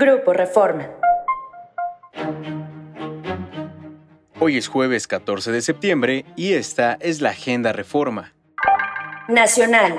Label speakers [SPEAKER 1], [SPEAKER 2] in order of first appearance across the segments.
[SPEAKER 1] Grupo Reforma.
[SPEAKER 2] Hoy es jueves 14 de septiembre y esta es la Agenda Reforma.
[SPEAKER 1] Nacional.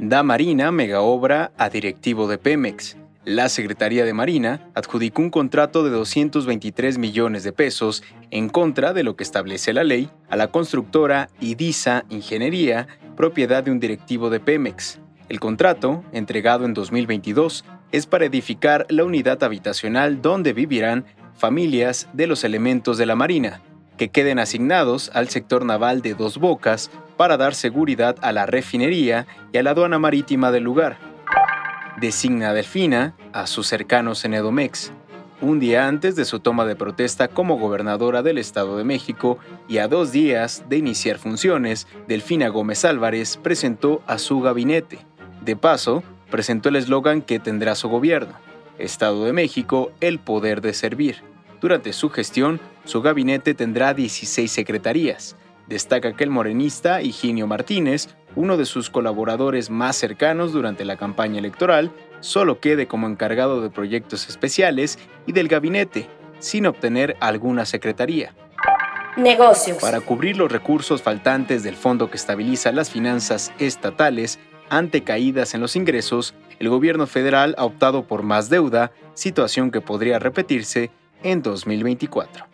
[SPEAKER 2] Da Marina mega obra a directivo de Pemex. La Secretaría de Marina adjudicó un contrato de 223 millones de pesos en contra de lo que establece la ley a la constructora IDISA Ingeniería, propiedad de un directivo de Pemex. El contrato, entregado en 2022, es para edificar la unidad habitacional donde vivirán familias de los elementos de la Marina, que queden asignados al sector naval de Dos Bocas para dar seguridad a la refinería y a la aduana marítima del lugar designa a Delfina, a sus cercanos en Edomex, un día antes de su toma de protesta como gobernadora del Estado de México y a dos días de iniciar funciones, Delfina Gómez Álvarez presentó a su gabinete. De paso, presentó el eslogan que tendrá su gobierno, Estado de México, el poder de servir. Durante su gestión, su gabinete tendrá 16 secretarías. Destaca que el morenista Higinio Martínez uno de sus colaboradores más cercanos durante la campaña electoral, solo quede como encargado de proyectos especiales y del gabinete, sin obtener alguna secretaría.
[SPEAKER 1] Negocios.
[SPEAKER 2] Para cubrir los recursos faltantes del fondo que estabiliza las finanzas estatales ante caídas en los ingresos, el gobierno federal ha optado por más deuda, situación que podría repetirse en 2024.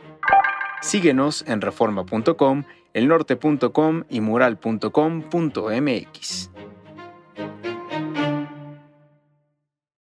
[SPEAKER 2] Síguenos en reforma.com, elnorte.com y mural.com.mx.